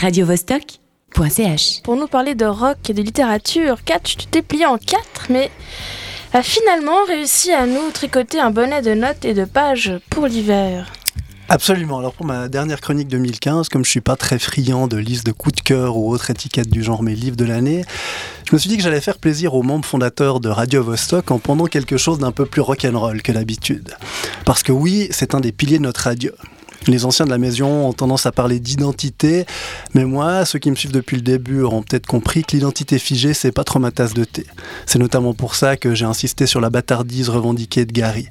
radiovostok.ch. Pour nous parler de rock et de littérature, Catch, tu t'es plié en quatre, mais a finalement réussi à nous tricoter un bonnet de notes et de pages pour l'hiver. Absolument. Alors pour ma dernière chronique 2015, comme je suis pas très friand de liste de coups de cœur ou autres étiquettes du genre mes livres de l'année, je me suis dit que j'allais faire plaisir aux membres fondateurs de Radio Vostok en pendant quelque chose d'un peu plus rock'n'roll que d'habitude. Parce que oui, c'est un des piliers de notre radio. Les anciens de la maison ont tendance à parler d'identité, mais moi, ceux qui me suivent depuis le début auront peut-être compris que l'identité figée, c'est pas trop ma tasse de thé. C'est notamment pour ça que j'ai insisté sur la bâtardise revendiquée de Gary.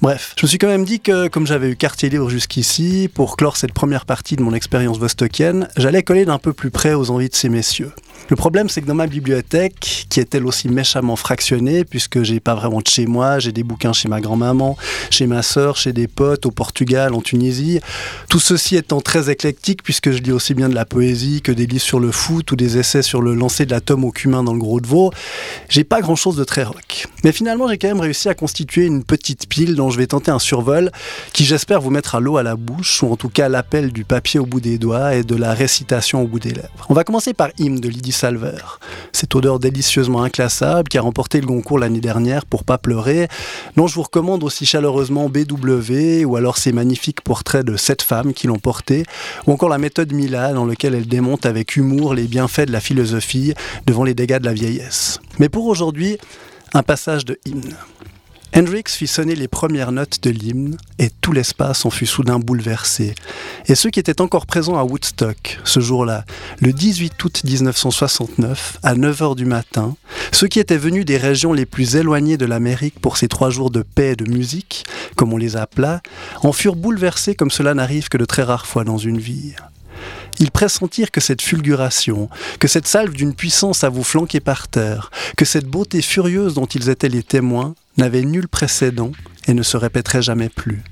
Bref, je me suis quand même dit que, comme j'avais eu quartier libre jusqu'ici, pour clore cette première partie de mon expérience vostokienne, j'allais coller d'un peu plus près aux envies de ces messieurs. Le problème, c'est que dans ma bibliothèque, qui est elle aussi méchamment fractionnée, puisque j'ai pas vraiment de chez moi, j'ai des bouquins chez ma grand-maman, chez ma sœur, chez des potes, au Portugal, en Tunisie, tout ceci étant très éclectique, puisque je lis aussi bien de la poésie que des livres sur le foot ou des essais sur le lancer de l'atome au cumin dans le gros de veau, j'ai pas grand-chose de très rock. Mais finalement, j'ai quand même réussi à constituer une petite pile dont je vais tenter un survol, qui j'espère vous mettre à l'eau à la bouche, ou en tout cas l'appel du papier au bout des doigts et de la récitation au bout des lèvres. On va commencer par Hymne de Lydie Salver. Cette odeur délicieusement inclassable qui a remporté le Goncourt l'année dernière pour Pas pleurer, dont je vous recommande aussi chaleureusement BW ou alors ces magnifiques portraits de sept femmes qui l'ont porté, ou encore la méthode Mila dans lequel elle démonte avec humour les bienfaits de la philosophie devant les dégâts de la vieillesse. Mais pour aujourd'hui, un passage de hymne. Hendrix fit sonner les premières notes de l'hymne et tout l'espace en fut soudain bouleversé. Et ceux qui étaient encore présents à Woodstock ce jour-là, le 18 août 1969, à 9h du matin, ceux qui étaient venus des régions les plus éloignées de l'Amérique pour ces trois jours de paix et de musique, comme on les appela, en furent bouleversés comme cela n'arrive que de très rares fois dans une vie. Ils pressentirent que cette fulguration, que cette salve d'une puissance à vous flanquer par terre, que cette beauté furieuse dont ils étaient les témoins, n'avait nul précédent et ne se répéterait jamais plus.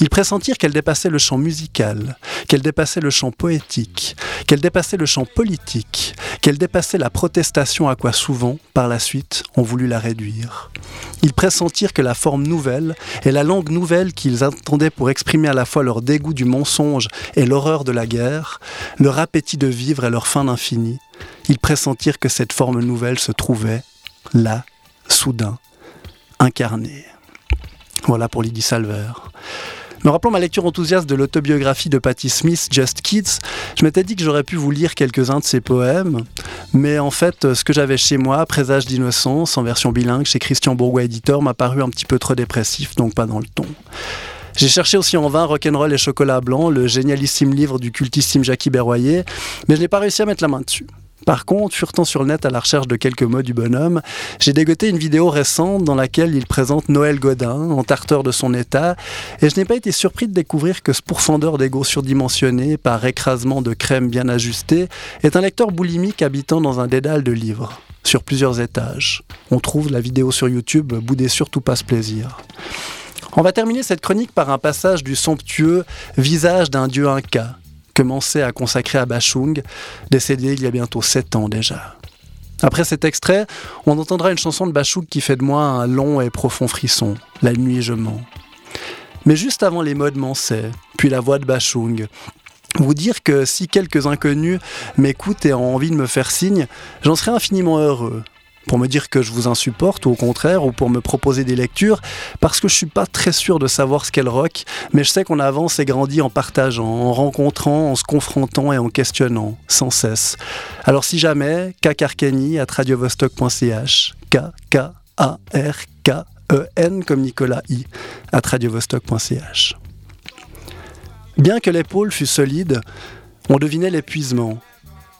Ils pressentirent qu'elle dépassait le champ musical, qu'elle dépassait le champ poétique, qu'elle dépassait le champ politique, qu'elle dépassait la protestation à quoi souvent, par la suite, on voulut la réduire. Ils pressentirent que la forme nouvelle et la langue nouvelle qu'ils attendaient pour exprimer à la fois leur dégoût du mensonge et l'horreur de la guerre, leur appétit de vivre et leur faim d'infini, ils pressentirent que cette forme nouvelle se trouvait, là, soudain, incarnée. Voilà pour Lydie Salver. Me rappelant ma lecture enthousiaste de l'autobiographie de Patti Smith, Just Kids, je m'étais dit que j'aurais pu vous lire quelques-uns de ses poèmes, mais en fait, ce que j'avais chez moi, Présage d'innocence, en version bilingue, chez Christian Bourgois Éditeur, m'a paru un petit peu trop dépressif, donc pas dans le ton. J'ai cherché aussi en vain Rock'n'Roll et Chocolat Blanc, le génialissime livre du cultissime Jackie Berroyer, mais je n'ai pas réussi à mettre la main dessus. Par contre, furetant sur le net à la recherche de quelques mots du bonhomme, j'ai dégoté une vidéo récente dans laquelle il présente Noël Godin, en tarteur de son état, et je n'ai pas été surpris de découvrir que ce pourfendeur d'ego surdimensionné, par écrasement de crème bien ajustée, est un lecteur boulimique habitant dans un dédale de livres, sur plusieurs étages. On trouve la vidéo sur YouTube, boudez surtout pas ce plaisir. On va terminer cette chronique par un passage du somptueux Visage d'un dieu inca, commençait à consacrer à Bachung, décédé il y a bientôt sept ans déjà. Après cet extrait, on entendra une chanson de Bachung qui fait de moi un long et profond frisson, La nuit je mens. Mais juste avant les mots de Manset, puis la voix de Bachung, vous dire que si quelques inconnus m'écoutent et ont envie de me faire signe, j'en serais infiniment heureux pour me dire que je vous insupporte ou au contraire, ou pour me proposer des lectures, parce que je suis pas très sûr de savoir ce qu'est le rock, mais je sais qu'on avance et grandit en partageant, en rencontrant, en se confrontant et en questionnant, sans cesse. Alors si jamais, at radiovostok.ch, k k a r k e n comme Nicolas I, at radiovostok.ch. Bien que l'épaule fût solide, on devinait l'épuisement,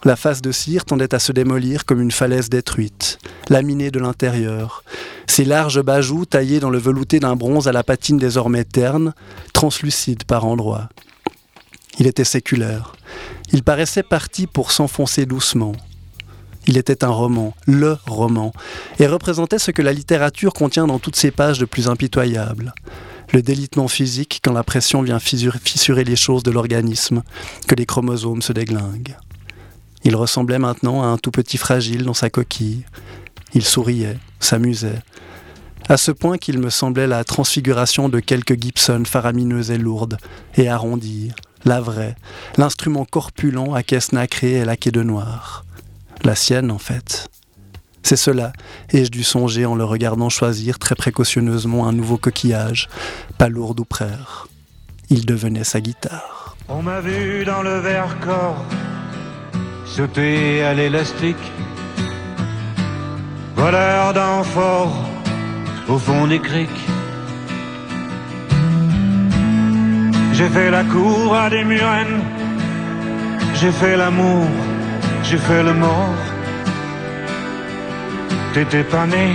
la face de cire tendait à se démolir comme une falaise détruite, laminée de l'intérieur. Ses larges bajoux taillés dans le velouté d'un bronze à la patine désormais terne, translucide par endroits. Il était séculaire. Il paraissait parti pour s'enfoncer doucement. Il était un roman, le roman, et représentait ce que la littérature contient dans toutes ses pages de plus impitoyable. Le délitement physique quand la pression vient fissurer les choses de l'organisme, que les chromosomes se déglinguent. Il ressemblait maintenant à un tout petit fragile dans sa coquille. Il souriait, s'amusait, à ce point qu'il me semblait la transfiguration de quelques Gibson faramineuses et lourdes, et arrondies, la vraie, l'instrument corpulent à caisse nacrée et laqué de noir. La sienne, en fait. C'est cela, ai-je dû songer en le regardant choisir très précautionneusement un nouveau coquillage, pas lourd ou prère. Il devenait sa guitare. On m'a vu dans le verre corps sauter à l'élastique, voleur d'enfort au fond des criques. J'ai fait la cour à des murennes, j'ai fait l'amour, j'ai fait le mort. T'étais pas né.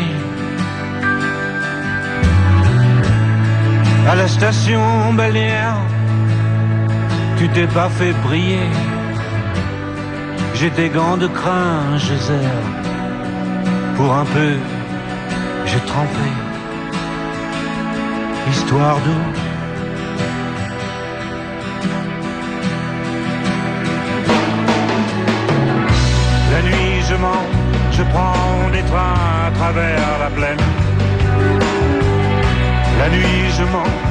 À la station balnéaire, tu t'es pas fait briller. J'ai des gants de crin, je Pour un peu, j'ai trempé. Histoire d'eau. La nuit, je mens, je prends des trains à travers la plaine. La nuit, je mens,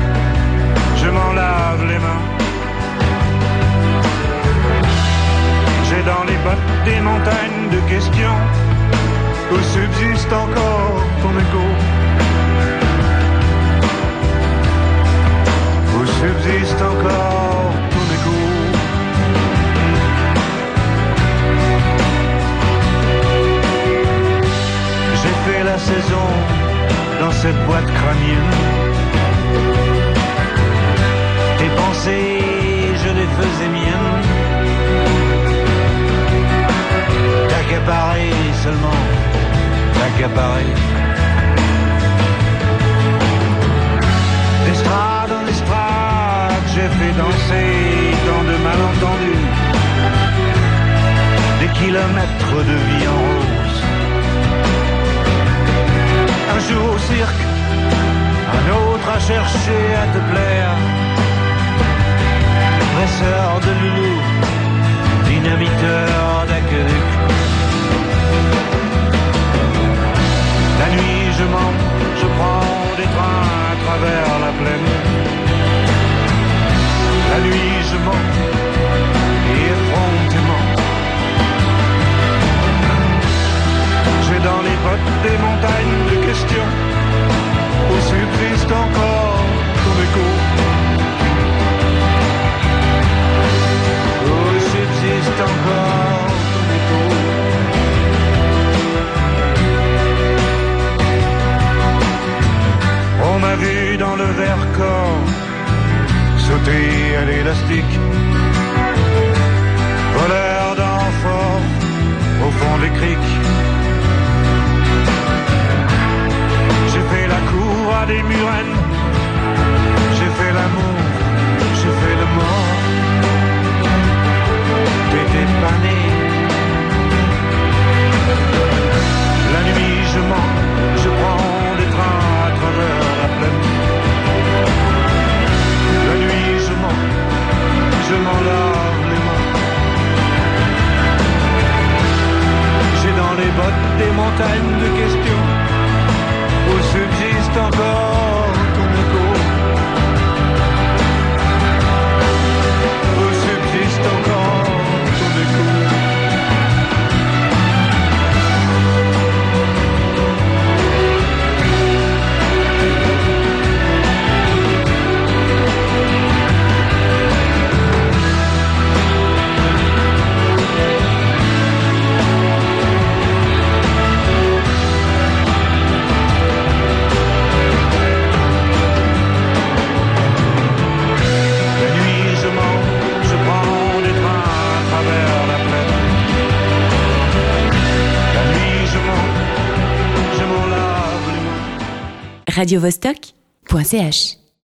D'estrade en estrade, j'ai fait danser tant de malentendus. Des kilomètres de vie en rose. Un jour au cirque, un autre à chercher à te plaire. À l'élastique, voleur d'enfort au fond des criques. J'ai fait la cour à des murennes, j'ai fait l'amour, j'ai fait le mort. Bottes des montagnes de radiovostok.ch